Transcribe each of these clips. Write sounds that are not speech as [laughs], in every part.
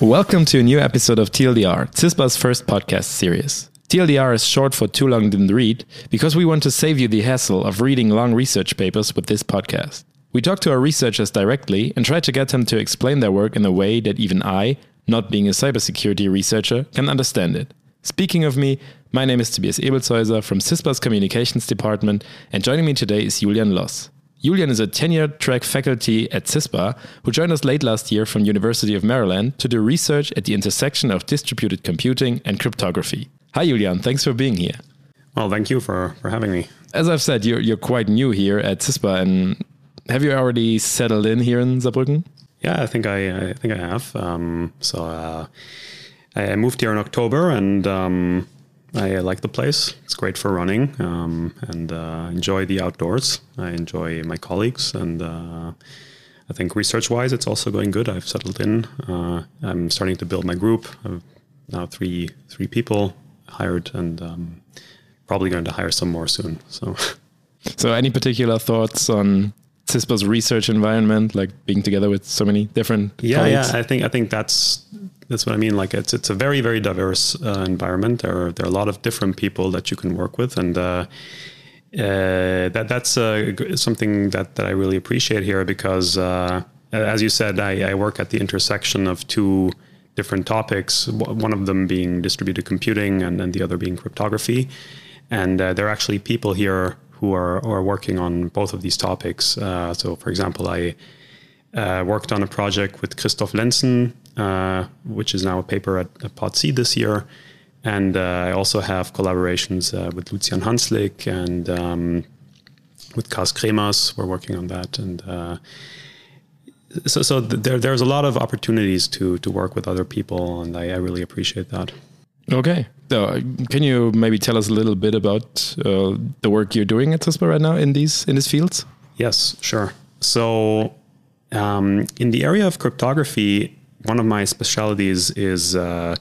Welcome to a new episode of TLDR, CISPA's first podcast series. TLDR is short for Too Long Didn't Read because we want to save you the hassle of reading long research papers with this podcast. We talk to our researchers directly and try to get them to explain their work in a way that even I, not being a cybersecurity researcher, can understand it. Speaking of me, my name is Tobias Ebelshäuser from CISPA's Communications Department, and joining me today is Julian Loss. Julian is a tenured track faculty at CISPA who joined us late last year from University of Maryland to do research at the intersection of distributed computing and cryptography. Hi, Julian. Thanks for being here. Well, thank you for, for having me. As I've said, you're, you're quite new here at CISPA, and have you already settled in here in Saarbrücken? Yeah, I think I, I think I have. Um, so uh, I moved here in October, and um, I like the place. It's great for running um, and uh, enjoy the outdoors. I enjoy my colleagues, and uh, I think research-wise, it's also going good. I've settled in. Uh, I'm starting to build my group. I've now three three people hired, and um, probably going to hire some more soon. So, [laughs] so any particular thoughts on CISPA's research environment, like being together with so many different? Yeah, colleagues? yeah. I think I think that's that's what I mean. Like it's it's a very very diverse uh, environment. There are there are a lot of different people that you can work with, and uh, uh, that that's uh, something that that I really appreciate here because, uh, as you said, I, I, work at the intersection of two different topics. One of them being distributed computing, and then the other being cryptography. And uh, there are actually people here who are are working on both of these topics. so, for example, I. worked on a project with Christoph Lenzen, uh, which is now a paper at, at this year. And uh, I also have collaborations uh, with Lucjan Hanzlik and um, with Cas Cremers. We're working on that. And uh, so, so there, there's a lot of opportunities to, to work with other people, and I, I really appreciate that. Okay. So, can you maybe tell us a little bit about uh, the work you're doing at CISPA right now in these in these fields? Yes, sure. So, um, in the area of cryptography, one of my specialties is uh,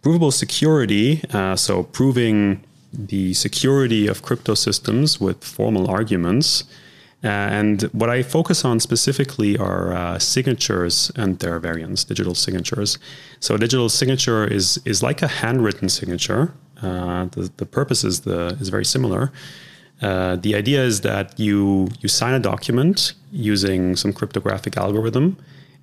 provable security. Uh, so proving the security of crypto systems with formal arguments. Uh, and what I focus on specifically are uh, signatures and their variants, digital signatures. So a digital signature is is like a handwritten signature. Uh, the, the purpose is the is very similar. Uh, the idea is that you you sign a document using some cryptographic algorithm,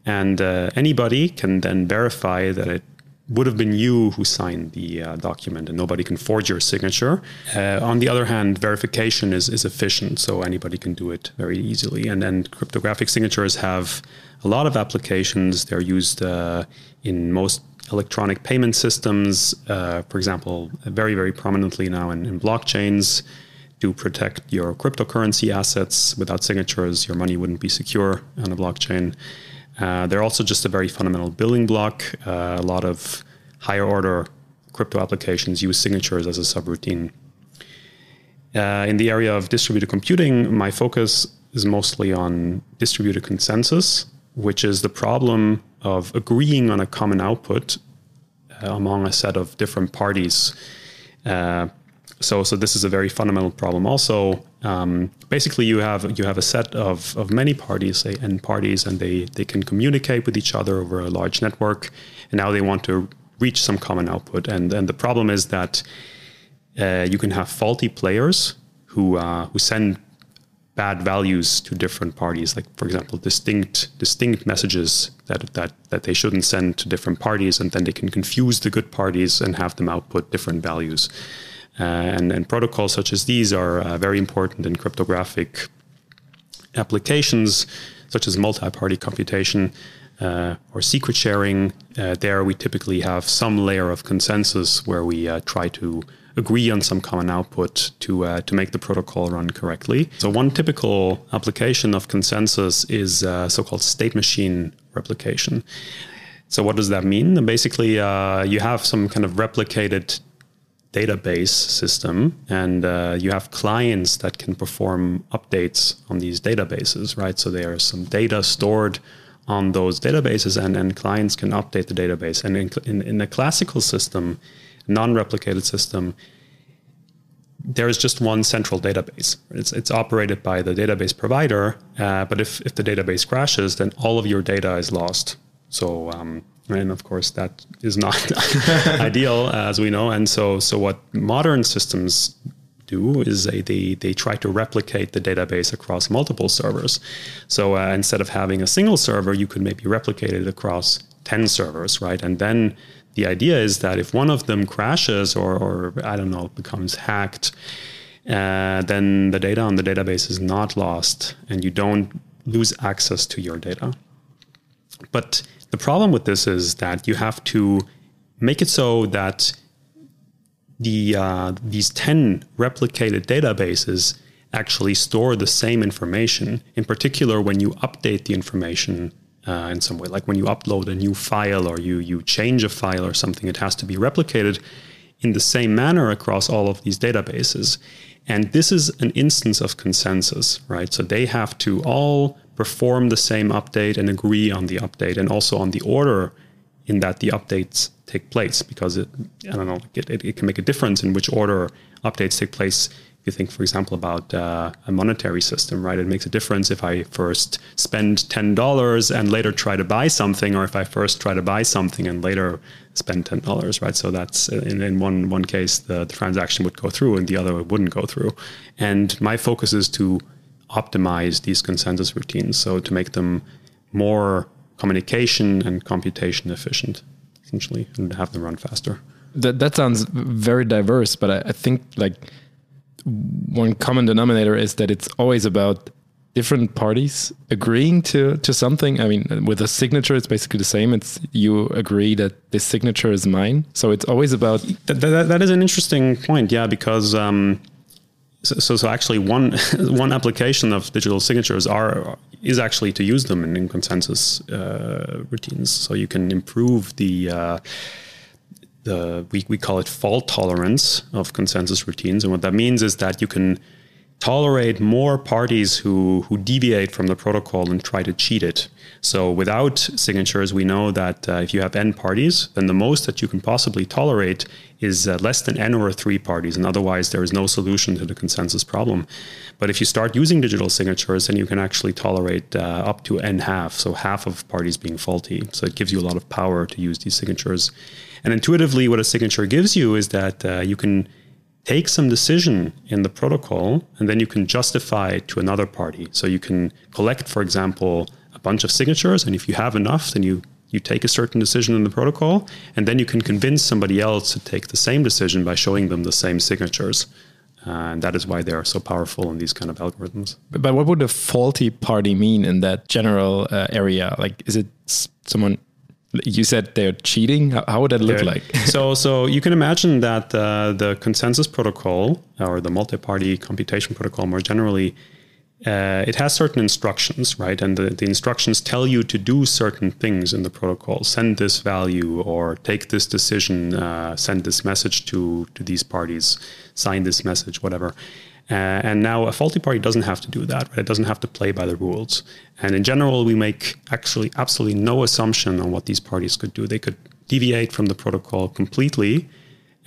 and uh, anybody can then verify that it would have been you who signed the uh, document and nobody can forge your signature. Uh, on the other hand, verification is, is efficient, so anybody can do it very easily. And then cryptographic signatures have a lot of applications. They're used uh, in most electronic payment systems, uh, for example, very, very prominently now in, in blockchains to protect your cryptocurrency assets. Without signatures, your money wouldn't be secure on a blockchain. Uh, they're also just a very fundamental building block. Uh, a lot of higher order crypto applications use signatures as a subroutine. Uh, in the area of distributed computing, my focus is mostly on distributed consensus, which is the problem of agreeing on a common output uh, among a set of different parties. So, so this is a very fundamental problem. Also, um, basically, you have you have a set of, of many parties, say n parties, and they they can communicate with each other over a large network. And now they want to reach some common output. And and the problem is that uh, you can have faulty players who uh, who send bad values to different parties. Like for example, distinct distinct messages that that that they shouldn't send to different parties, and then they can confuse the good parties and have them output different values. Uh, and, and, protocols such as these are uh, very important in cryptographic applications, such as multi-party computation uh, or secret sharing. there, we typically have some layer of consensus where we try to agree on some common output to uh, to make the protocol run correctly. So one typical application of consensus is uh, so-called state machine replication. So what does that mean? Basically, uh, you have some kind of replicated database system and uh, you have clients that can perform updates on these databases right so there is some data stored on those databases and, and clients can update the database and in, in, in a classical system non-replicated system there is just one central database. It's, it's operated by the database provider, uh, but if, if the database crashes, then all of your data is lost. So, um, and of course, that is not [laughs] ideal, as we know. And so, so what modern systems do is they, they, they try to replicate the database across multiple servers. So uh, instead of having a single server, you could maybe replicate it across 10 servers, right? And then the idea is that if one of them crashes or, or I don't know, becomes hacked, uh, then the data on the database is not lost and you don't lose access to your data. But the problem with this is that you have to make it so that the uh, these 10 replicated databases actually store the same information. In particular, when you update the information uh, in some way. Like when you upload a new file or you you change a file or something, it has to be replicated in the same manner across all of these databases. And this is an instance of consensus, right? So they have to all perform the same update and agree on the update and also on the order in that the updates take place because it, I don't know, it, it, it can make a difference in which order updates take place If you think, for example, about uh, a monetary system, right? It makes a difference if I first spend ten dollars and later try to buy something, or if I first try to buy something and later spend ten dollars, right? So that's in, in one one case the, the transaction would go through, and the other wouldn't go through. And my focus is to optimize these consensus routines, so to make them more communication and computation efficient, essentially, and have them run faster. That that sounds very diverse, but I, I think like one common denominator is that it's always about different parties agreeing to to something. I mean with a signature it's basically the same. It's you agree that this signature is mine. So it's always about that, that, that is an interesting point yeah because um, so, so actually one [laughs] one application of digital signatures are is actually to use them in, in consensus uh, routines so you can improve the uh, the we, we call it fault tolerance of consensus routines. And what that means is that you can tolerate more parties who, who deviate from the protocol and try to cheat it. So without signatures, we know that uh, if you have n parties, then the most that you can possibly tolerate is uh, less than n over three parties, and otherwise there is no solution to the consensus problem. But if you start using digital signatures, then you can actually tolerate uh, up to n half, so half of parties being faulty. So it gives you a lot of power to use these signatures. And intuitively, what a signature gives you is that uh, you can take some decision in the protocol and then you can justify it to another party. So you can collect, for example, a bunch of signatures, and if you have enough, then you you take a certain decision in the protocol, and then you can convince somebody else to take the same decision by showing them the same signatures. Uh, and that is why they are so powerful in these kind of algorithms. But, but what would a faulty party mean in that general uh, area? Like, is it someone you said they're cheating. How would that look like? [laughs] so, so you can imagine that uh, the consensus protocol or the multi-party computation protocol, more generally, uh, it has certain instructions, right? And the, the instructions tell you to do certain things in the protocol: send this value, or take this decision, uh, send this message to to these parties, sign this message, whatever. Uh, and now a faulty party doesn't have to do that. Right? It doesn't have to play by the rules. And in general, we make actually absolutely no assumption on what these parties could do. They could deviate from the protocol completely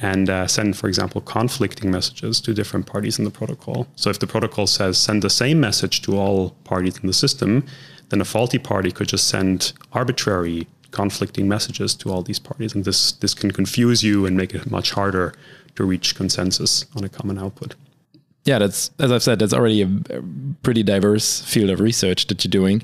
and uh, send, for example, conflicting messages to different parties in the protocol. So if the protocol says send the same message to all parties in the system, then a faulty party could just send arbitrary conflicting messages to all these parties. And this, this can confuse you and make it much harder to reach consensus on a common output yeah, that's as I've said, that's already a pretty diverse field of research that you're doing.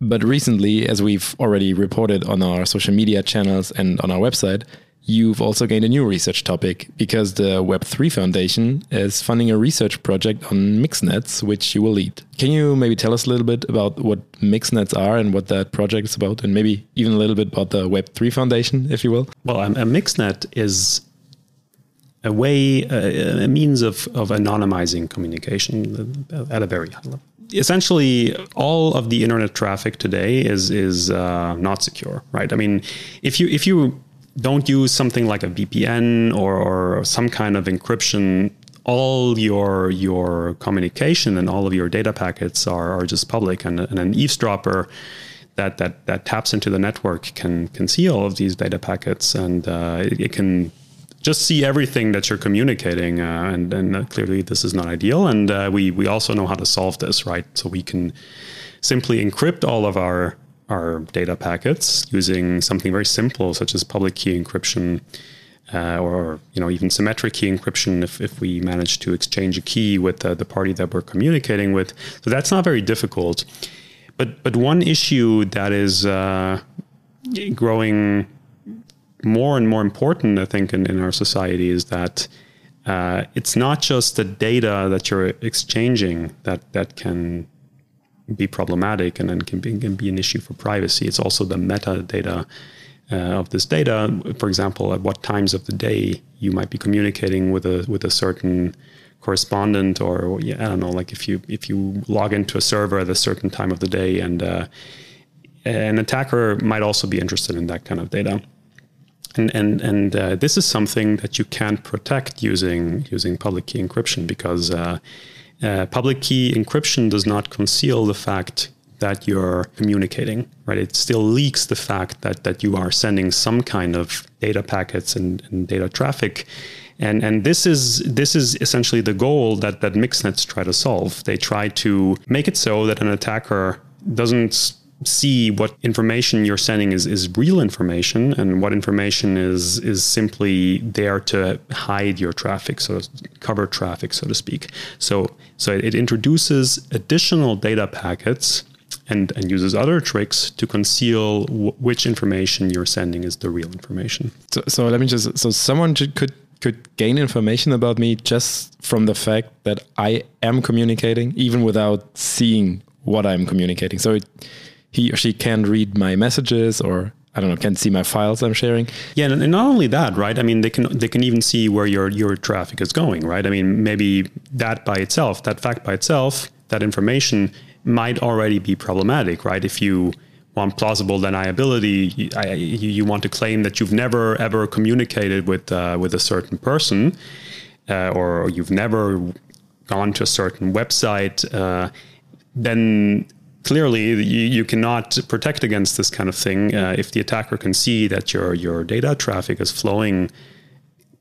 But recently, as we've already reported on our social media channels and on our website, you've also gained a new research topic because the Web3 Foundation is funding a research project on mixnets, which you will lead. Can you maybe tell us a little bit about what mixnets are and what that project is about, and maybe even a little bit about the Web3 Foundation, if you will? Well, a mixnet is a way, a, a means of, of anonymizing communication at a very high level. Essentially, all of the internet traffic today is is uh, not secure, right? I mean, if you if you don't use something like a VPN or, or some kind of encryption, all your your communication and all of your data packets are, are just public, and, and an eavesdropper that that that taps into the network can can see all of these data packets and uh, it, it, can just see everything that you're communicating, uh, and, and uh, clearly this is not ideal. And uh, we we also know how to solve this, right? So we can simply encrypt all of our our data packets using something very simple, such as public key encryption. Uh, or you know even symmetric key encryption if, if we manage to exchange a key with the, the party that we're communicating with so that's not very difficult but but one issue that is uh, growing more and more important, I think, in, in our society is that uh, it's not just the data that you're exchanging that that can be problematic and then can be, can be an issue for privacy. It's also the metadata uh, of this data. For example, at what times of the day you might be communicating with a with a certain correspondent, or I don't know, like if you if you log into a server at a certain time of the day, and uh, an attacker might also be interested in that kind of data and and and uh, this is something that you can't protect using using public key encryption because uh, uh, public key encryption does not conceal the fact that you're communicating right? It still leaks the fact that that you are sending some kind of data packets and, and data traffic. And and this is this is essentially the goal that that mixnets try to solve. They try to make it so that an attacker doesn't see what information you're sending is, is real information and what information is is simply there to hide your traffic so cover traffic so to speak so so it introduces additional data packets and, and uses other tricks to conceal w- which information you're sending is the real information. So, so let me just so someone could could gain information about me just from the fact that I am communicating, even without seeing what I'm communicating. So it, he or she can read my messages or I don't know, can see my files I'm sharing. Yeah, and not only that, right? I mean, they can they can even see where your your traffic is going, right? I mean, maybe that by itself, that fact by itself, that information might already be problematic, right? If you want plausible deniability, you, you want to claim that you've never ever communicated with uh, with a certain person, uh, or you've never gone to a certain website, uh, then clearly you, you, cannot protect against this kind of thing uh, if the attacker can see that your your data traffic is flowing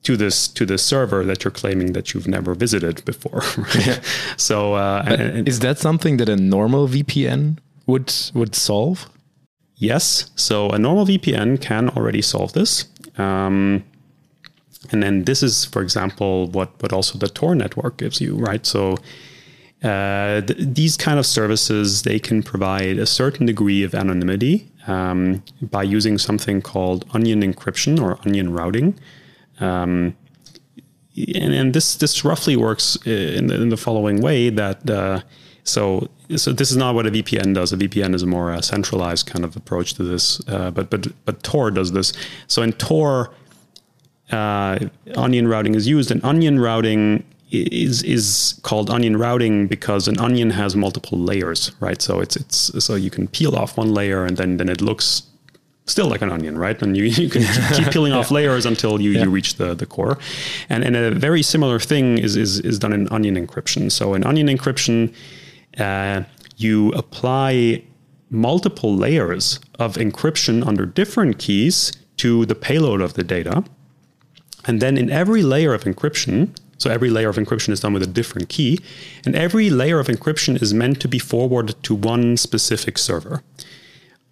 to this to the server that you're claiming that you've never visited before. [laughs] Right? so uh, and, is that something that a normal VPN would would solve? Yes. So a normal VPN can already solve this. Um, and then this is, for example, what what also the Tor network gives you, right? So uh, th- these kind of services they can provide a certain degree of anonymity um, by using something called onion encryption or onion routing. Um, and, and, this this roughly works in the, in the following way that uh, so so this is not what a VPN does. A VPN is a more uh, centralized kind of approach to this, uh, but but but Tor does this. So in Tor, uh, onion routing is used, and onion routing is is called onion routing because an onion has multiple layers, right? So it's it's so you can peel off one layer and then then it looks still like an onion, right? And you, you can [laughs] keep peeling off layers until you, yeah. you reach the, the core. And, and a very similar thing is, is, is done in onion encryption. So in onion encryption, uh, you apply multiple layers of encryption under different keys to the payload of the data. And then in every layer of encryption, so every layer of encryption is done with a different key, and every layer of encryption is meant to be forwarded to one specific server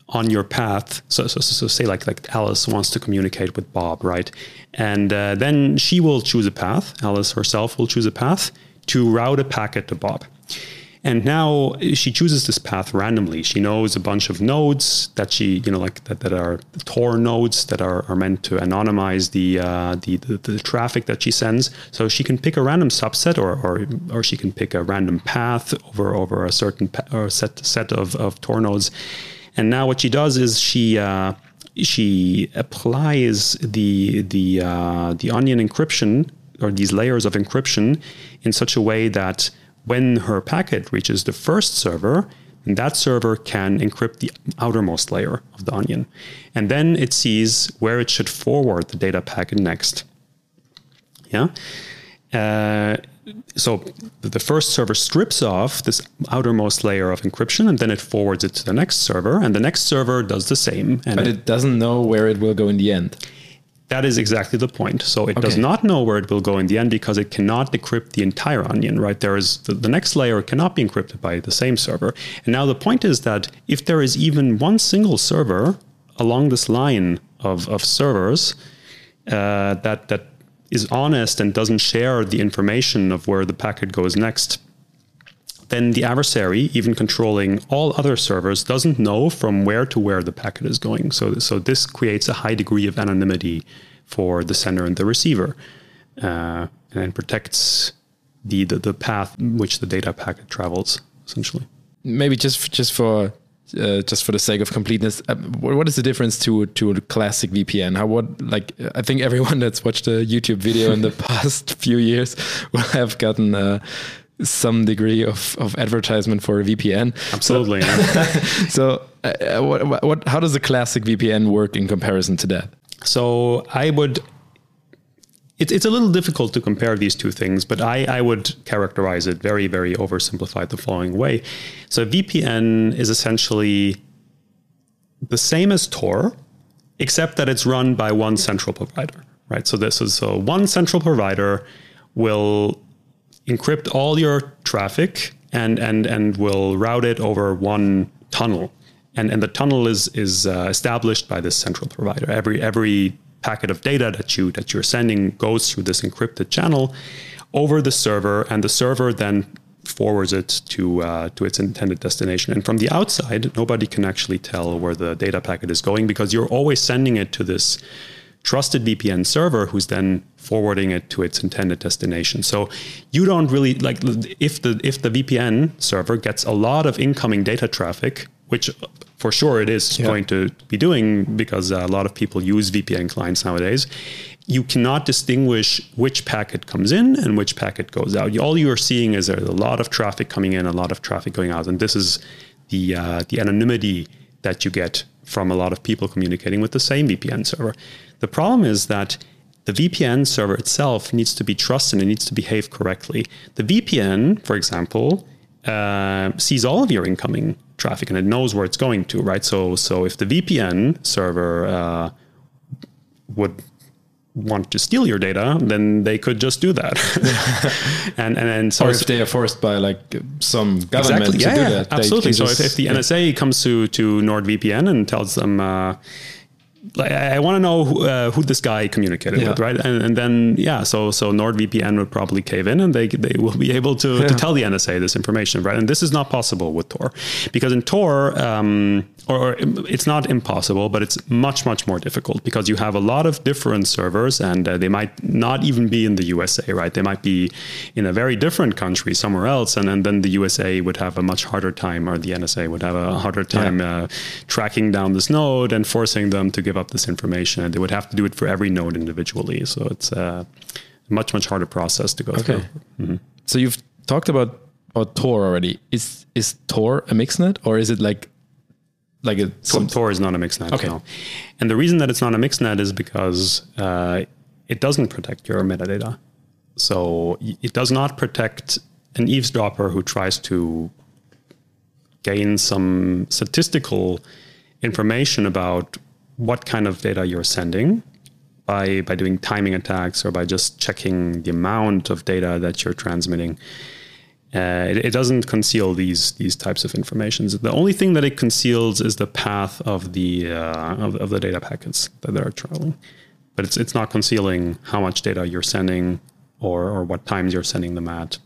on your path. So, so, so say like like Alice wants to communicate with Bob, right? And uh, then she will choose a path. Alice herself will choose a path to route a packet to Bob. And now she chooses this path randomly. She knows a bunch of nodes that she, you know, like that, that are Tor nodes that are, are meant to anonymize the, uh, the, the, the traffic that she sends. So she can pick a random subset, or or, or she can pick a random path over over a certain pa- set set of, of Tor nodes. And now what she does is she uh, she applies the the uh, the onion encryption or these layers of encryption in such a way that when her packet reaches the first server, that server can encrypt the outermost layer of the onion. And then it sees where it should forward the data packet next. Yeah. Uh, so the first server strips off this outermost layer of encryption and then it forwards it to the next server and the next server does the same and but it, it doesn't know where it will go in the end That is exactly the point. So it does not know where it will go in the end because it cannot decrypt the entire onion, right? There is the, the next layer cannot be encrypted by the same server. And now the point is that if there is even one single server along this line of, of servers uh, that that is honest and doesn't share the information of where the packet goes next, then the adversary, even controlling all other servers, doesn't know from where to where the packet is going. So, so this creates a high degree of anonymity for the sender and the receiver, uh, and protects the, the the path which the data packet travels, essentially. maybe just just for uh, just for the sake of completeness, uh, what, is the difference to to a classic VPN? How what like I think everyone [laughs] that's watched a YouTube video in the [laughs] past few years will have gotten uh, some degree of, of advertisement for a VPN. Absolutely. yeah. [laughs] So, uh, uh, what, what how does a classic VPN work in comparison to that? So I would. It, it's a little difficult to compare these two things, but I, I would characterize it very, very oversimplified the following way. So VPN is essentially the same as Tor, except that it's run by one central provider, right? So this is so one central provider will encrypt all your traffic and and and will route it over one tunnel. And and the tunnel is is uh, established by this central provider. Every every packet of data that you that you're sending goes through this encrypted channel over the server and the server then forwards it to uh, to its intended destination. And from the outside nobody can actually tell where the data packet is going because you're always sending it to this trusted VPN server who's then forwarding it to its intended destination. So you don't really like if the if the VPN server gets a lot of incoming data traffic, which for sure it is Yeah. going to be doing because a lot of people use VPN clients nowadays. You cannot distinguish which packet comes in and which packet goes out. All you are seeing is there's a lot of traffic coming in, a lot of traffic going out, and this is the uh, the anonymity that you get from a lot of people communicating with the same VPN server. The problem is that the VPN server itself needs to be trusted and it needs to behave correctly. The VPN, for example, uh, sees all of your incoming traffic and it knows where it's going to, right? So, so if the VPN server uh, would want to steal your data, then they could just do that. [laughs] and and and so Or if they are forced by like some government exactly. to yeah, do that, they absolutely. So if, just- if the yeah. NSA comes to to NordVPN and tells them, uh, like, I, want to know who, uh, who this guy communicated Yeah. with, right? And, and then yeah, so so NordVPN would probably cave in, and they they will be able to, to tell the NSA this information, right? And this is not possible with Tor, because in Tor, um, or, it's not impossible, but it's much much more difficult because you have a lot of different servers, and uh, they might not even be in the USA, right? They might be in a very different country somewhere else, and, and then the USA would have a much harder time, or the NSA would have a harder time uh, tracking down this node and forcing them to give up this information. And they would have to do it for every node individually. So it's a much much harder process to go Okay. through. So you've talked about about Tor already. Is is Tor a mixnet or is it like like a Tor, Tor is not a mixnet. Okay. No. And the reason that it's not a mixnet is because uh, it doesn't protect your metadata. So it does not protect an eavesdropper who tries to gain some statistical information about what kind of data you're sending by by doing timing attacks or by just checking the amount of data that you're transmitting. Uh, it, it doesn't conceal these these types of informations. The only thing that it conceals is the path of the uh, of, of the data packets that they're traveling, but it's it's not concealing how much data you're sending or or what times you're sending them at.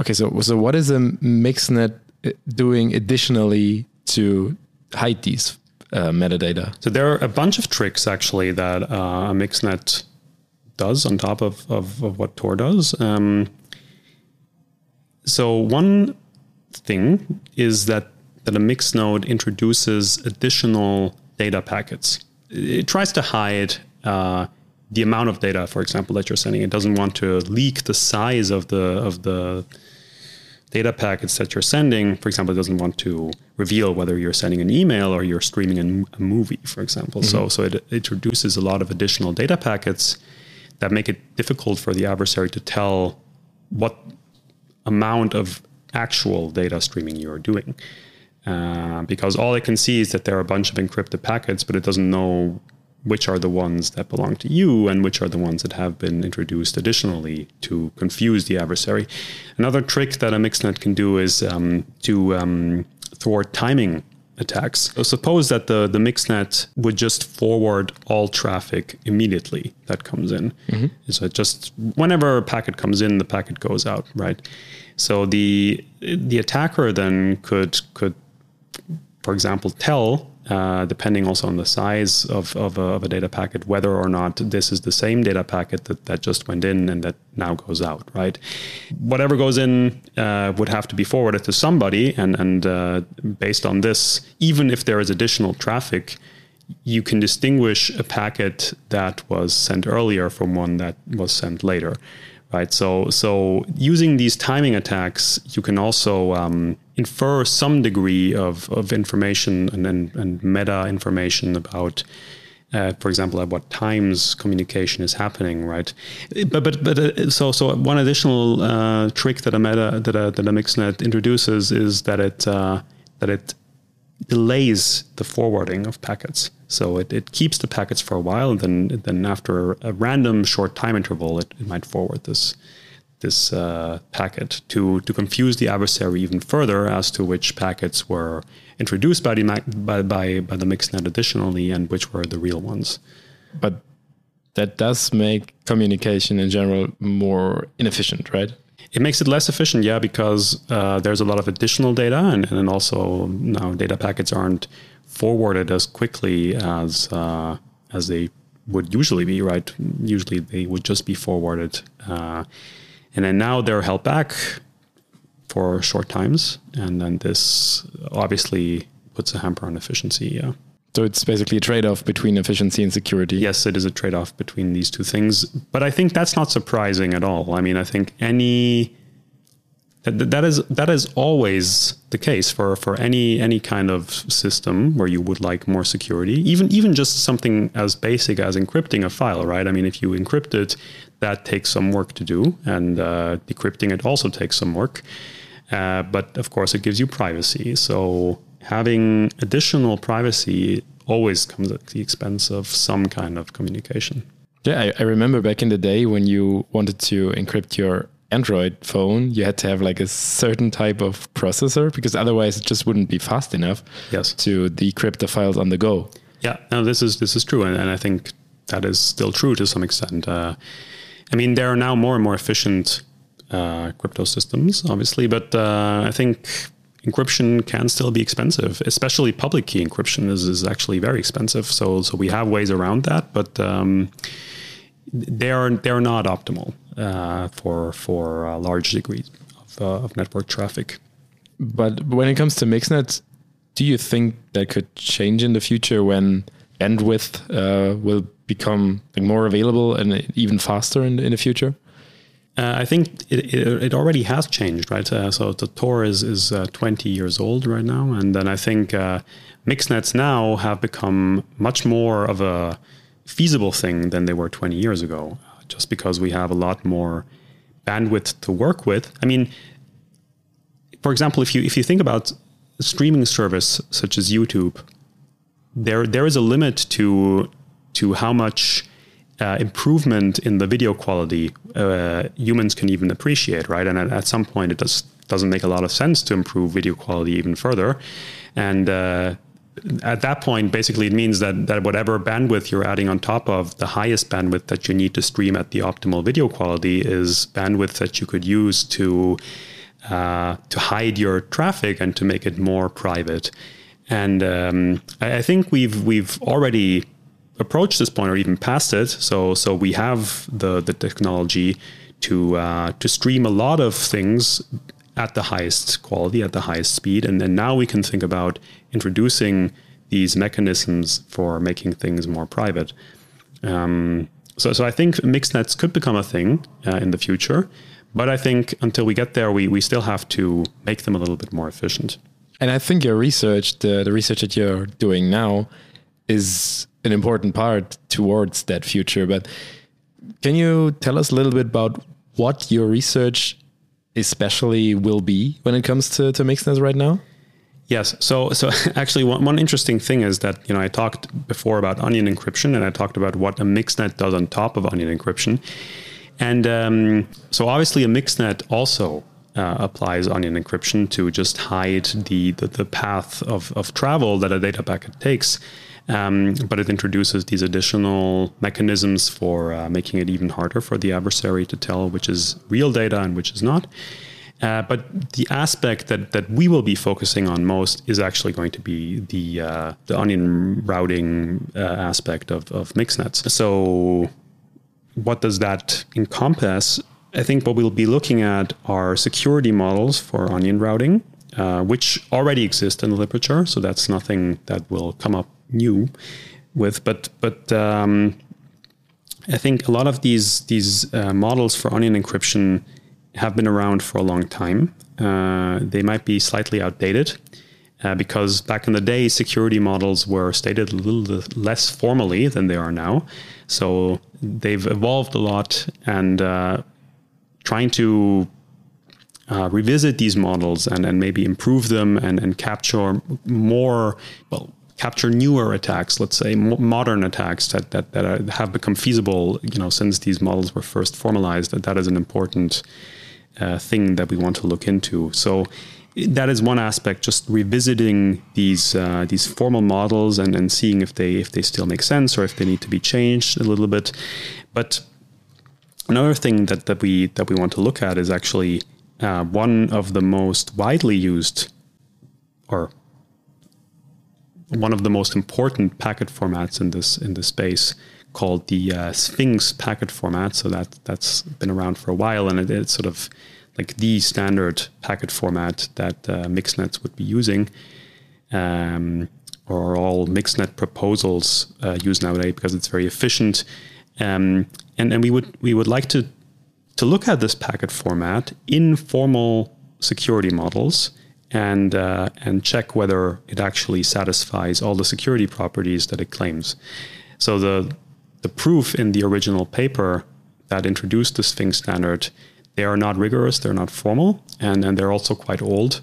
Okay, so so what is a mixnet uh, doing additionally to hide these uh, metadata? So there are a bunch of tricks actually that uh, a mixnet does on top of, of, of what Tor does. Um, so one thing is that that a mix node introduces additional data packets. It tries to hide uh, the amount of data, for example, that you're sending. It doesn't want to leak the size of the of the data packets that you're sending. For example, it doesn't want to reveal whether you're sending an email or you're streaming a, a movie, for example. So so it introduces a lot of additional data packets that make it difficult for the adversary to tell what amount of actual data streaming you're doing. Uh, because all it can see is that there are a bunch of encrypted packets, but it doesn't know which are the ones that belong to you and which are the ones that have been introduced additionally to confuse the adversary. Another trick that a mixnet can do is um, to um, thwart timing attacks. So suppose that the, the mixnet would just forward all traffic immediately that comes in. Mm-hmm. So just whenever a packet comes in, the packet goes out, right? So the the attacker then could could, for example, tell uh, depending also on the size of, of a, of, a, data packet, whether or not this is the same data packet that, that just went in and that now goes out, right? Whatever goes in uh, would have to be forwarded to somebody, and, and uh, based on this, even if there is additional traffic, you can distinguish a packet that was sent earlier from one that was sent later right? So so using these timing attacks, you can also um, infer some degree of, of information and, and, and meta information about. Uh, for example, at what times communication is happening, right? But but but uh, so so one additional uh, trick that a meta that a that a mixnet introduces is that it uh, that it delays the forwarding of packets. So it, it keeps the packets for a while, and then then after a random short time interval, it, it might forward this this uh, packet to to confuse the adversary even further as to which packets were introduced by the by by, by the mixnet additionally, and which were the real ones. But that does make communication in general more inefficient, right? It makes it less efficient, yeah, because uh, there's a lot of additional data, and, and also now data packets aren't forwarded as quickly as uh, as they would usually be, right? Usually they would just be forwarded, uh, and then now they're held back for short times, and then this obviously puts a hamper on efficiency. Yeah. So it's basically a trade-off between efficiency and security. Yes, it is a trade-off between these two things, but I think that's not surprising at all. I mean, I think any that, that is that is always the case for, for any any kind of system where you would like more security. Even even just something as basic as encrypting a file, right? I mean, if you encrypt it, that takes some work to do, and uh, decrypting it also takes some work. Uh, but of course, it gives you privacy. So having additional privacy always comes at the expense of some kind of communication. Yeah, I, I remember back in the day when you wanted to encrypt your Android phone, you had to have like a certain type of processor because otherwise it just wouldn't be fast enough yes. to decrypt the files on the go. Yeah, no, this is this is true, and, and I think that is still true to some extent. Uh, I mean, there are now more and more efficient uh, crypto systems, obviously, but uh, I think encryption can still be expensive, especially public key encryption is, is actually very expensive. So so we have ways around that, but um, they are they're not optimal uh, for for a large degrees of, uh, of network traffic. But when it comes to mixnets, do you think that could change in the future when bandwidth uh, will become like, more available and even faster in, in the future? Uh, I think it, it, it, already has changed, right? Uh, so the Tor is, is uh, 20 years old right now. And then I think uh, mixnets now have become much more of a feasible thing than they were 20 years ago just because we have a lot more bandwidth to work with. I mean, for example, if you if you think about streaming service such as YouTube, there there is a limit to to how much uh, improvement in the video quality uh, humans can even appreciate, right? And at, at, some point, it does doesn't make a lot of sense to improve video quality even further, and uh, at that point, basically, it means that, that whatever bandwidth you're adding on top of the highest bandwidth that you need to stream at the optimal video quality is bandwidth that you could use to uh, to hide your traffic and to make it more private. And um, I, I think we've we've already approached this point or even past it. So so we have the the technology to uh, to stream a lot of things at the highest quality, at the highest speed. And then now we can think about introducing these mechanisms for making things more private. Um, so, so I think mixnets could become a thing uh, in the future. But I think until we get there, we, we still have to make them a little bit more efficient. And I think your research, the, the research that you're doing now, is an important part towards that future. But can you tell us a little bit about what your research especially will be when it comes to, to mixnets right now? Yes. So, so [laughs] actually, one, one interesting thing is that you know I talked before about onion encryption, and I talked about what a mixnet does on top of onion encryption, and um, so obviously a mixnet also uh, applies onion encryption to just hide the the, the path of, of travel that a data packet takes. Um, but it introduces these additional mechanisms for uh, making it even harder for the adversary to tell which is real data and which is not. Uh, but the aspect that, that we will be focusing on most is actually going to be the uh, the onion routing uh, aspect of, of mixnets. So, what does that encompass? I think what we'll be looking at are security models for onion routing, uh, which already exist in the literature. So that's nothing that will come up new with. But but um, I think a lot of these these uh, models for onion encryption have been around for a long time. Uh, they might be slightly outdated uh, because back in the day, security models were stated a little less formally than they are now. So they've evolved a lot, and uh, trying to uh, revisit these models and, and maybe improve them and, and capture more, well, capture newer attacks, let's say modern attacks that, that, that have become feasible, you know, since these models were first formalized, that that is an important uh, thing that we want to look into. So that is one aspect, just revisiting these uh, these formal models and, and seeing if they if they still make sense or if they need to be changed a little bit. But another thing that, that we that we want to look at is actually uh, one of the most widely used or one of the most important packet formats in this in this space called the uh, Sphinx packet format. So that that's been around for a while, and it, it's sort of like the standard packet format that uh, Mixnets would be using, um, or all Mixnet proposals uh, use nowadays because it's very efficient. Um, and and we would we would like to to look at this packet format in formal security models and uh, and check whether it actually satisfies all the security properties that it claims. So the the proof in the original paper that introduced the Sphinx standard, they are not rigorous, they're not formal, and, and they're also quite old.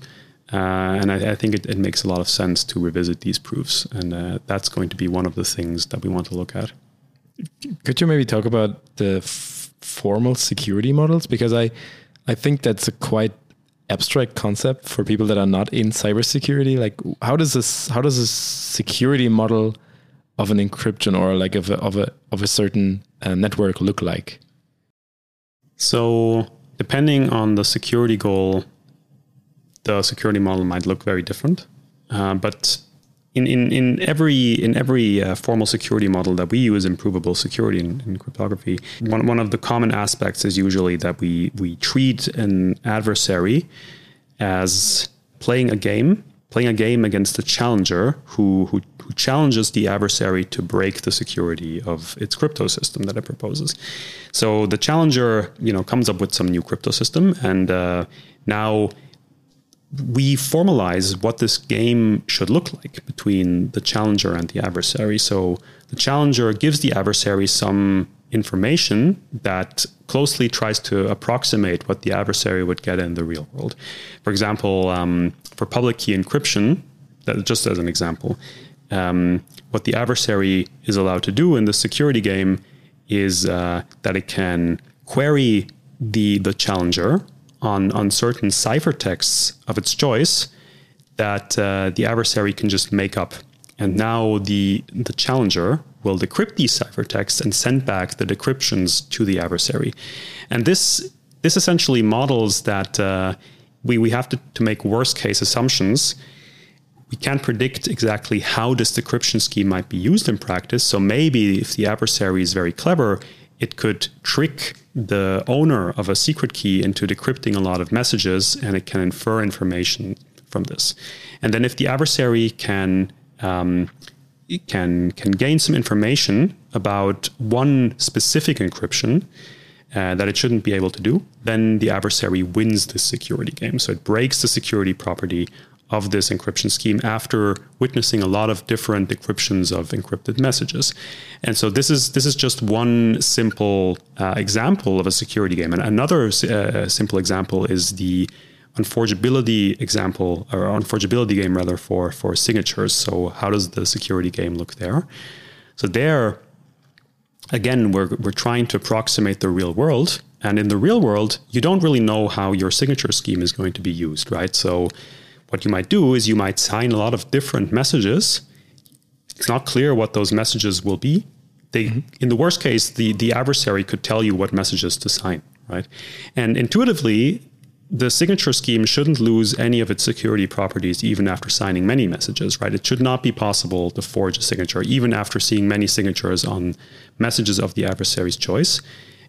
Uh, and I, I think it, it, makes a lot of sense to revisit these proofs. And uh, that's going to be one of the things that we want to look at. Could you maybe talk about the f- formal security models? Because I, I think that's a quite abstract concept for people that are not in cybersecurity. Like, how does this, how does a security model of an encryption or like of a, of a of a certain uh, network look like? So depending on the security goal, the security model might look very different. Uh, but in, in, in every in every uh, formal security model that we use in provable security in, in, cryptography, one, one of the common aspects is usually that we we treat an adversary as playing a game playing a game against a challenger who, who, who challenges the adversary to break the security of its crypto system that it proposes. So the challenger, you know, comes up with some new crypto system, and uh, now we formalize what this game should look like between the challenger and the adversary. So the challenger gives the adversary some information that closely tries to approximate what the adversary would get in the real world. For example, um, for public key encryption, that, just as an example, um, what the adversary is allowed to do in the security game is uh, that it can query the the challenger on on certain ciphertexts of its choice that uh, the adversary can just make up. And now the the challenger will decrypt these ciphertexts and send back the decryptions to the adversary. And this this essentially models that uh, we, we have to, to make worst case assumptions. We can't predict exactly how this decryption scheme might be used in practice. So maybe if the adversary is very clever, it could trick the owner of a secret key into decrypting a lot of messages and it can infer information from this. And then if the adversary can um, can can gain some information about one specific encryption, uh, that it shouldn't be able to do, then the adversary wins this security game. So it breaks the security property of this encryption scheme after witnessing a lot of different decryptions of encrypted messages. And so this is this is just one simple uh, example of a security game. And another uh, simple example is the unforgeability example or unforgeability game rather for for signatures. So how does the security game look there? So there, again, we're we're trying to approximate the real world, and in the real world, you don't really know how your signature scheme is going to be used, right? So what you might do is you might sign a lot of different messages. It's not clear what those messages will be. They, mm-hmm. in the worst case, the the adversary could tell you what messages to sign, right? And intuitively, the signature scheme shouldn't lose any of its security properties even after signing many messages, right? It should not be possible to forge a signature even after seeing many signatures on messages of the adversary's choice.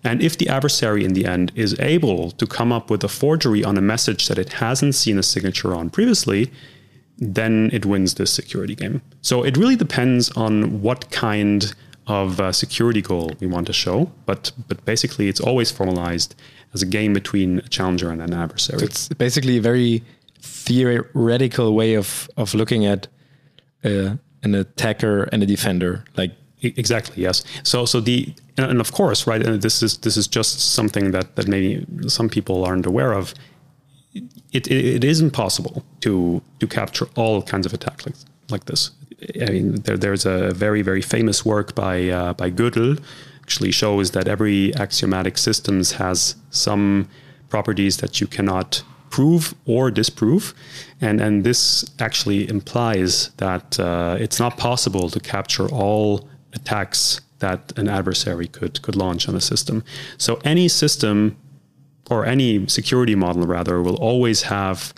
And if the adversary in the end is able to come up with a forgery on a message that it hasn't seen a signature on previously, then it wins this security game. So it really depends on what kind of uh, security goal we want to show, but but basically it's always formalized as a game between a challenger and an adversary. So it's basically a very theoretical way of of looking at uh, an attacker and a defender. Like exactly yes. So so the and of course right. And this is this is just something that that maybe some people aren't aware of. It, it, it isn't possible to to capture all kinds of attacks like, like this. I mean, there, there's a very very famous work by uh, by Gödel actually shows that every axiomatic systems has some properties that you cannot prove or disprove. And, and this actually implies that uh, it's not possible to capture all attacks that an adversary could, could launch on a system. So any system or any security model, rather, will always have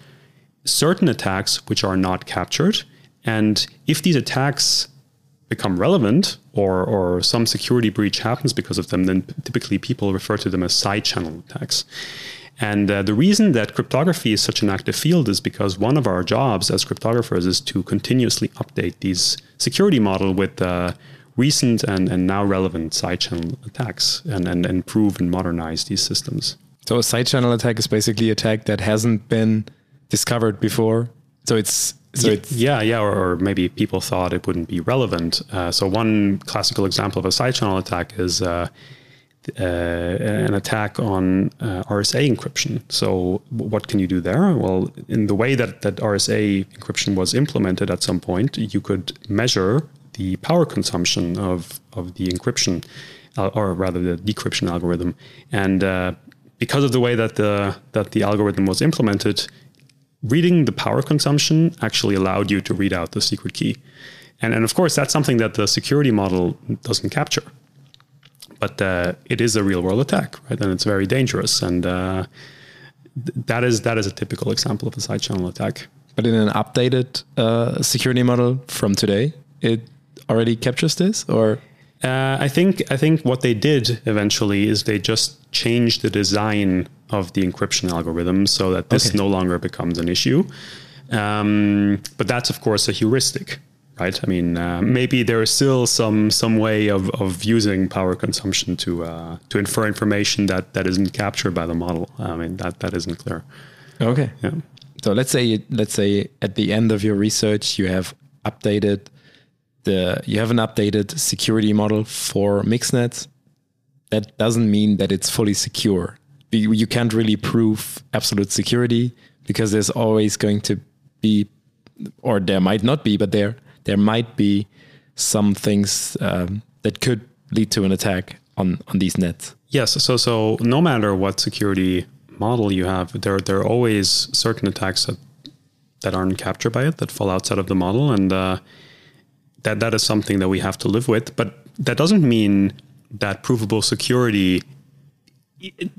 certain attacks which are not captured. And if these attacks become relevant or, or some security breach happens because of them, then typically people refer to them as side channel attacks. And uh, the reason that cryptography is such an active field is because one of our jobs as cryptographers is to continuously update these security model with uh, recent and, and now relevant side channel attacks and, and improve and modernize these systems. So a side channel attack is basically attack that hasn't been discovered before. So it's so yeah, yeah, yeah, or, or, maybe people thought it wouldn't be relevant. Uh, so one classical example of a side channel attack is uh, uh, an attack on uh, RSA encryption. So what can you do there? Well, in the way that that RSA encryption was implemented at some point, you could measure the power consumption of of the encryption, uh, or rather the decryption algorithm, and uh, because of the way that the that the algorithm was implemented, reading the power consumption actually allowed you to read out the secret key. And, and of course, that's something that the security model doesn't capture. But uh, it is a real world attack, right? And it's very dangerous. And uh, th- that is that is a typical example of a side channel attack. But in an updated uh, security model from today, it already captures this, or uh, I think I think what they did eventually is they just changed the design of the encryption algorithm so that this okay. no longer becomes an issue. Um, but that's of course a heuristic, right? I mean, uh, maybe there is still some some way of, of using power consumption to uh, to infer information that that isn't captured by the model. I mean, that that isn't clear. Okay. Yeah. So let's say let's say at the end of your research you have updated the you have an updated security model for mixnets. That doesn't mean that it's fully secure you can't really prove absolute security because there's always going to be, or there might not be, but there there might be some things um, that could lead to an attack on on these nets. Yes. So so no matter what security model you have, there there are always certain attacks that that aren't captured by it that fall outside of the model, and uh, that that is something that we have to live with. But that doesn't mean that provable security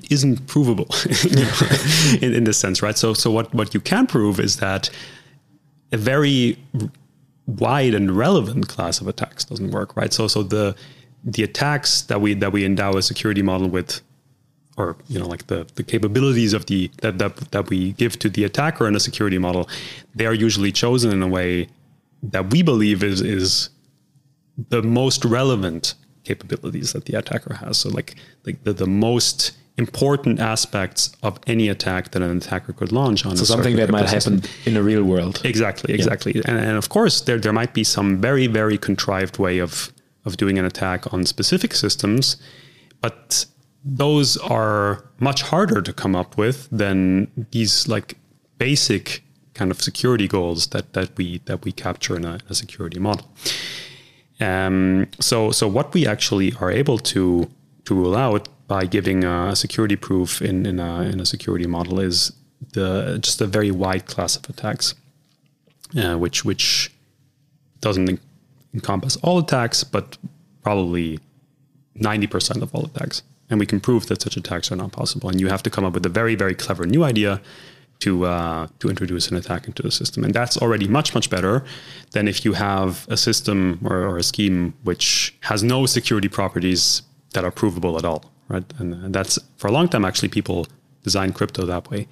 isn't provable [laughs] in, in this sense, right? So, so what, what you can prove is that a very wide and relevant class of attacks doesn't work, right? So, so the the attacks that we that we endow a security model with, or you know, like the the capabilities of the that that that we give to the attacker in a security model, they are usually chosen in a way that we believe is is the most relevant capabilities that the attacker has. So like like the, the most important aspects of any attack that an attacker could launch on. So something that might happen in the real world. Exactly, exactly. Yeah. And, and of course, there there might be some very very contrived way of of doing an attack on specific systems, but those are much harder to come up with than these like basic kind of security goals that that we that we capture in a, a security model. Um, so so what we actually are able to to rule out by giving a security proof in in a, in a security model is the just a very wide class of attacks, uh, which which doesn't encompass all attacks, but probably ninety percent of all attacks. And we can prove that such attacks are not possible. And you have to come up with a very very clever new idea to uh, to introduce an attack into the system, and that's already much much better than if you have a system or, or a scheme which has no security properties that are provable at all, right? And, and that's for a long time actually people designed crypto that way.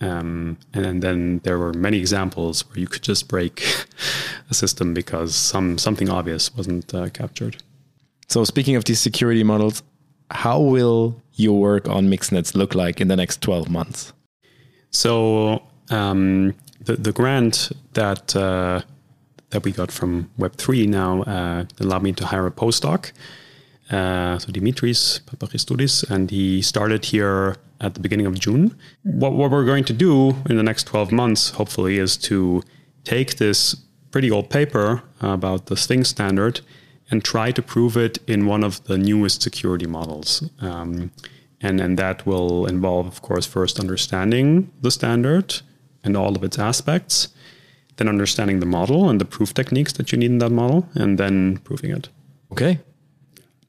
Um, and, and then there were many examples where you could just break [laughs] a system because some something obvious wasn't uh, captured. So speaking of these security models, how will your work on Mixnets look like in the next 12 months? So um, the the grant that uh, that we got from Web three now uh, allowed me to hire a postdoc. Uh, so Dimitris Papachristoudis, and he started here at the beginning of June. What, what we're going to do in the next 12 months, hopefully, is to take this pretty old paper about the Sphinx standard and try to prove it in one of the newest security models. Um, and, and that will involve, of course, first understanding the standard and all of its aspects, then understanding the model and the proof techniques that you need in that model, and then proving it. Okay.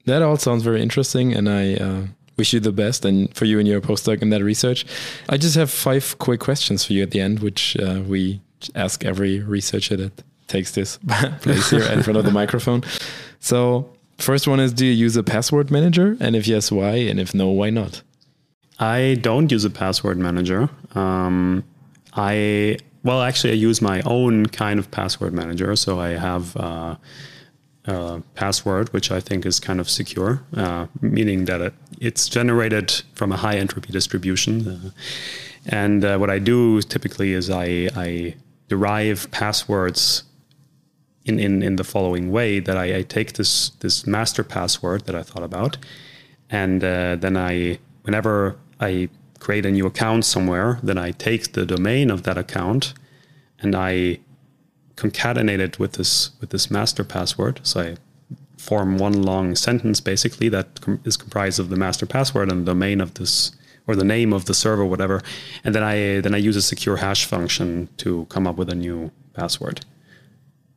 That all sounds very interesting, and I uh, wish you the best and for you and your postdoc in that research. I just have five quick questions for you at the end, which uh, we ask every researcher that takes this [laughs] place here in front of the microphone. So, first one is Do you use a password manager? And if yes, why? And if no, why not? I don't use a password manager. Um, I well, actually, I use my own kind of password manager. So I have uh, a password, which I think is kind of secure, uh, meaning that it, it's generated from a high entropy distribution. Uh, and uh, what I do typically is I, I derive passwords in, in, in the following way that I, I take this this master password that I thought about, and uh, then I whenever I create a new account somewhere, then I take the domain of that account and I concatenate it with this with this master password. So I form one long sentence basically that com- is comprised of the master password and the domain of this or the name of the server, whatever. And then I then I use a secure hash function to come up with a new password.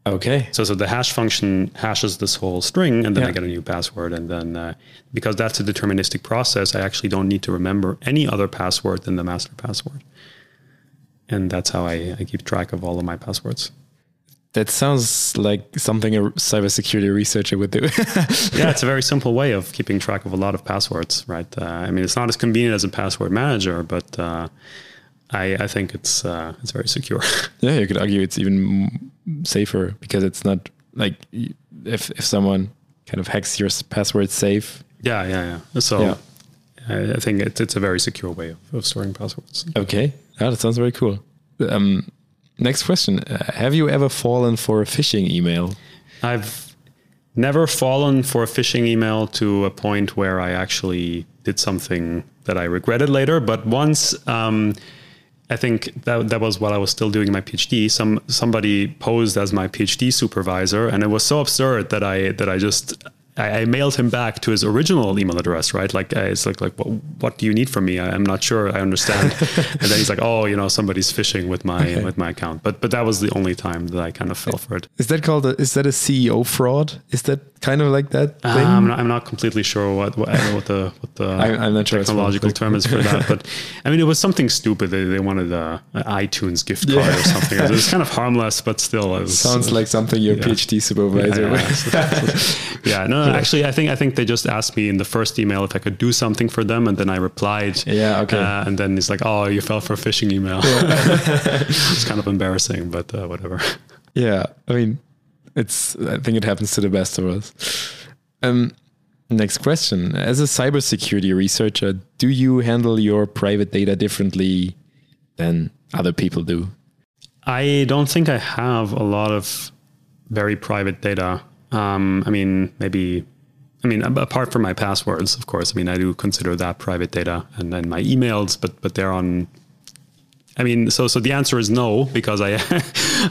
Okay. So, so the hash function hashes this whole string, and then Yeah. I get a new password. And then, uh, because that's a deterministic process, I actually don't need to remember any other password than the master password. And that's how I, I keep track of all of my passwords. That sounds like something a cybersecurity researcher would do. [laughs] yeah, it's a very simple way of keeping track of a lot of passwords, right? Uh, I mean, it's not as convenient as a password manager, but uh, I, I think it's uh, it's very secure. [laughs] yeah, you could argue it's even safer because it's not like if if someone kind of hacks your password safe. yeah, yeah, yeah. So Yeah. I, think it's it's a very secure way of, of storing passwords. Okay, yeah, that sounds very cool. Um, next question: uh, Have you ever fallen for a phishing email? I've never fallen for a phishing email to a point where I actually did something that I regretted later. But once, um, I think that that was while I was still doing my PhD. Some somebody posed as my PhD supervisor, and it was so absurd that I that I just. I I mailed him back to his original email address, right? Like, uh, it's like, like, what, what do you need from me? I, I'm not sure. I understand. [laughs] and then he's like, oh, you know, somebody's phishing with my Okay. with my account. But but that was the only time that I kind of fell for it. Is that called? A, is that a CEO fraud? Is that kind of like that Uh, thing? I'm, not, I'm not completely sure what what, I know what the what the [laughs] I, I'm not sure technological term is for that, [laughs] but I mean it was something stupid. They, they wanted a, an iTunes gift card Yeah. or something. It was kind of harmless, but still, it was, Sounds like something your yeah. PhD supervisor. yeah, yeah. yeah, no, no, actually, I think I think they just asked me in the first email if I could do something for them, and then I replied. Yeah, okay. Uh, and then it's like, "Oh, you fell for a phishing email." [laughs] it's kind of embarrassing, but uh, whatever. Yeah, I mean, it's. I think it happens to the best of us. Um, next question: As a cybersecurity researcher, do you handle your private data differently than other people do? I don't think I have a lot of very private data. Um, I mean, maybe, I mean, apart from my passwords, of course. I mean, I do consider that private data, and then my emails, but but they're on I mean, so so the answer is no because I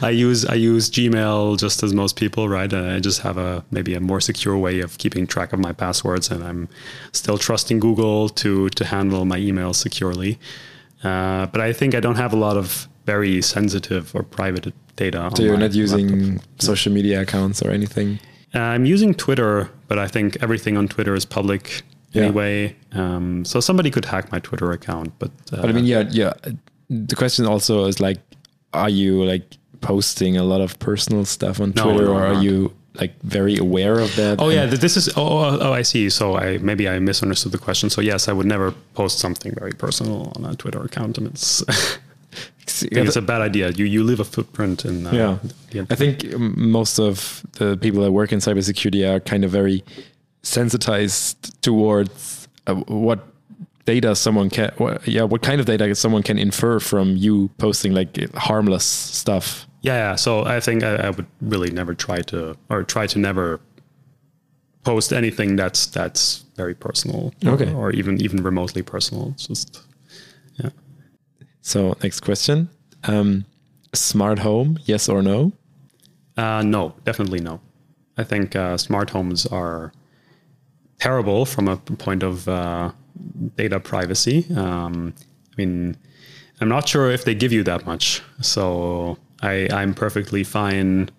[laughs] I use I use Gmail just as most people, right? And I just have a maybe a more secure way of keeping track of my passwords, and I'm still trusting Google to to handle my emails securely. Uh, but I think I don't have a lot of very sensitive or private data. So you're not using laptop. social media accounts or anything. Uh, I'm using Twitter, but I think everything on Twitter is public yeah. anyway. Um, so somebody could hack my Twitter account, but uh, but I mean, yeah, yeah the question also is like, are you like posting a lot of personal stuff on no, Twitter, or are not. you like very aware of that? Oh yeah, this is. Oh, oh, oh, I see. So I maybe I misunderstood the question. So yes, I would never post something very personal on a Twitter account, and it's. [laughs] it's a bad idea. You you leave a footprint in. Uh, yeah, I think most of the people that work in cybersecurity are kind of very sensitized towards uh, what data someone can what, yeah what kind of data someone can infer from you posting like harmless stuff yeah, yeah. so i think I, I, would really never try to or try to never post anything that's that's very personal okay or, or even even remotely personal it's just yeah so next question um, smart home yes or no uh, no definitely no i think uh, smart homes are terrible from a point of uh, data privacy. Um, I mean, I'm not sure if they give you that much. So I, I'm perfectly fine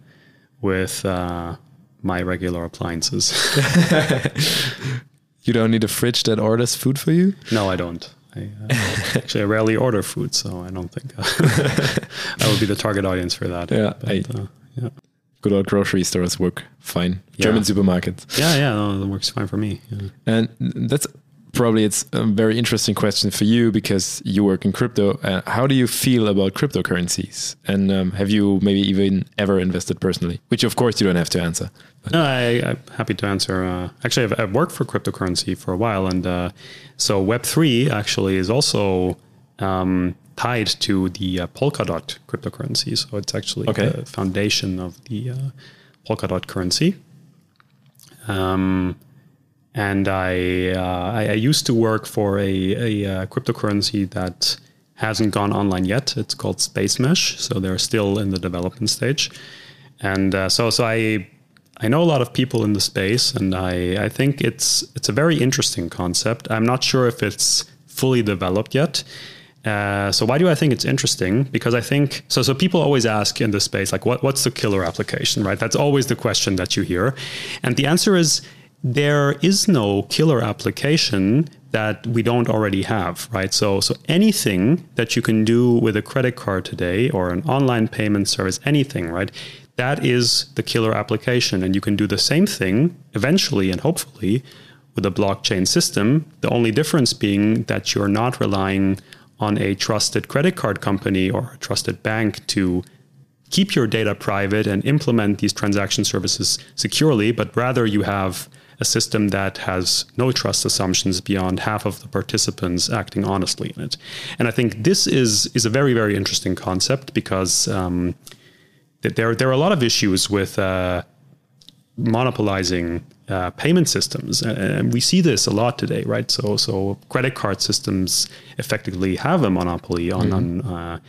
with uh, my regular appliances. [laughs] you don't need a fridge that orders food for you? No, I don't. I, uh, actually, I rarely order food, so I don't think [laughs] I would be the target audience for that. Yeah, but, I, uh, yeah. Good old grocery stores work fine. Yeah. German supermarkets. Yeah, yeah, no, that works fine for me. Yeah. And that's probably it's a very interesting question for you because you work in crypto. Uh, how do you feel about cryptocurrencies? And um, have you maybe even ever invested personally? Which, of course, you don't have to answer. No, I, am happy to answer. Uh, actually, I've, I've, worked for cryptocurrency for a while, and uh, so Web three actually is also um, tied to the uh, Polkadot cryptocurrency. So it's actually okay. the foundation of the uh, Polkadot currency. Um, and I, uh, I, I used to work for a, a, a, uh, cryptocurrency that hasn't gone online yet. It's called Spacemesh, so they're still in the development stage. And uh, so so I I know a lot of people in the space, and I I think it's it's a very interesting concept. I'm not sure if it's fully developed yet. Uh, so why do I think it's interesting? Because I think so. So people always ask in this space, like, what, what's the killer application, right? That's always the question that you hear, and the answer is there is no killer application that we don't already have, right? So, so anything that you can do with a credit card today or an online payment service, anything, right? That is the killer application. And you can do the same thing eventually and hopefully with a blockchain system. The only difference being that you're not relying on a trusted credit card company or a trusted bank to keep your data private and implement these transaction services securely, but rather you have a system that has no trust assumptions beyond half of the participants acting honestly in it. And I think this is is a very very interesting concept because um, there there are a lot of issues with uh, monopolizing uh, payment systems, and we see this a lot today, right? So so credit card systems effectively have a monopoly on mm-hmm. on uh,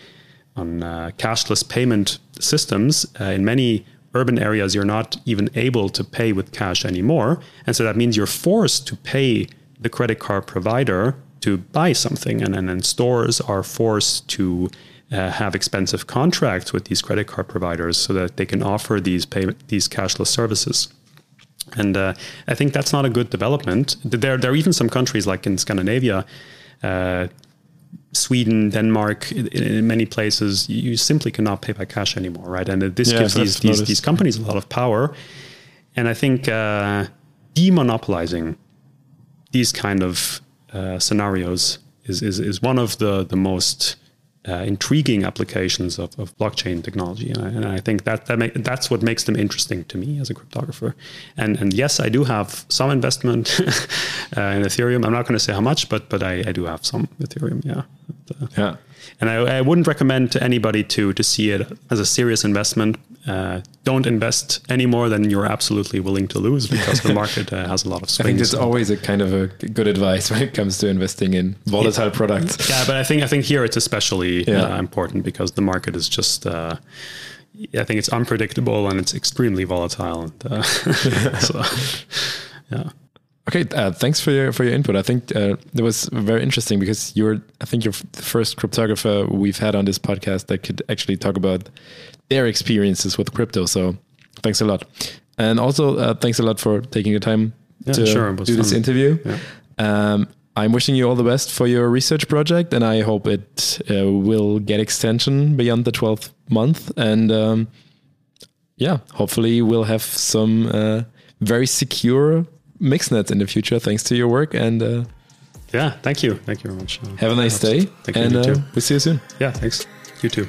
on uh, cashless payment systems uh, in many urban areas, you're not even able to pay with cash anymore. And so that means you're forced to pay the credit card provider to buy something. And then stores are forced to uh, have expensive contracts with these credit card providers so that they can offer these pay, these cashless services. And uh, I think that's not a good development. There, there are even some countries like in Scandinavia, uh, Sweden, Denmark, in, in, many places, you simply cannot pay by cash anymore, right? And this yeah, gives these, these, these, companies a lot of power. And I think uh, demonopolizing these kind of uh, scenarios is, is, is one of the, the most uh, intriguing applications of, of blockchain technology, and I, and I think that that make, that's what makes them interesting to me as a cryptographer. And and yes, I do have some investment [laughs] uh, in Ethereum. I'm not going to say how much, but but I, I do have some Ethereum. Yeah. But, uh, yeah. And I, I, wouldn't recommend to anybody to to see it as a serious investment. Uh, don't invest any more than you're absolutely willing to lose because the [laughs] market uh, has a lot of swings. I think that's always a kind of a good advice when it comes to investing in volatile yeah. products. Yeah, but I think I think here it's especially yeah. uh, important because the market is just. Uh, I think it's unpredictable and it's extremely volatile. And, uh, [laughs] so, [laughs] yeah. Okay, uh, thanks for your for your input. I think uh, it was very interesting because you're, I think you're the first cryptographer we've had on this podcast that could actually talk about their experiences with crypto. So, thanks a lot, and also uh, thanks a lot for taking the time yeah, to sure, do this interview. Yeah. Um, I'm wishing you all the best for your research project, and I hope it uh, will get extension beyond the 12th month. And um, yeah, hopefully we'll have some uh, very secure mixnets in the future thanks to your work. And uh, yeah, thank you. Thank you very much. have a nice day. Thank and you, uh, we'll see you soon. Yeah, thanks. You too.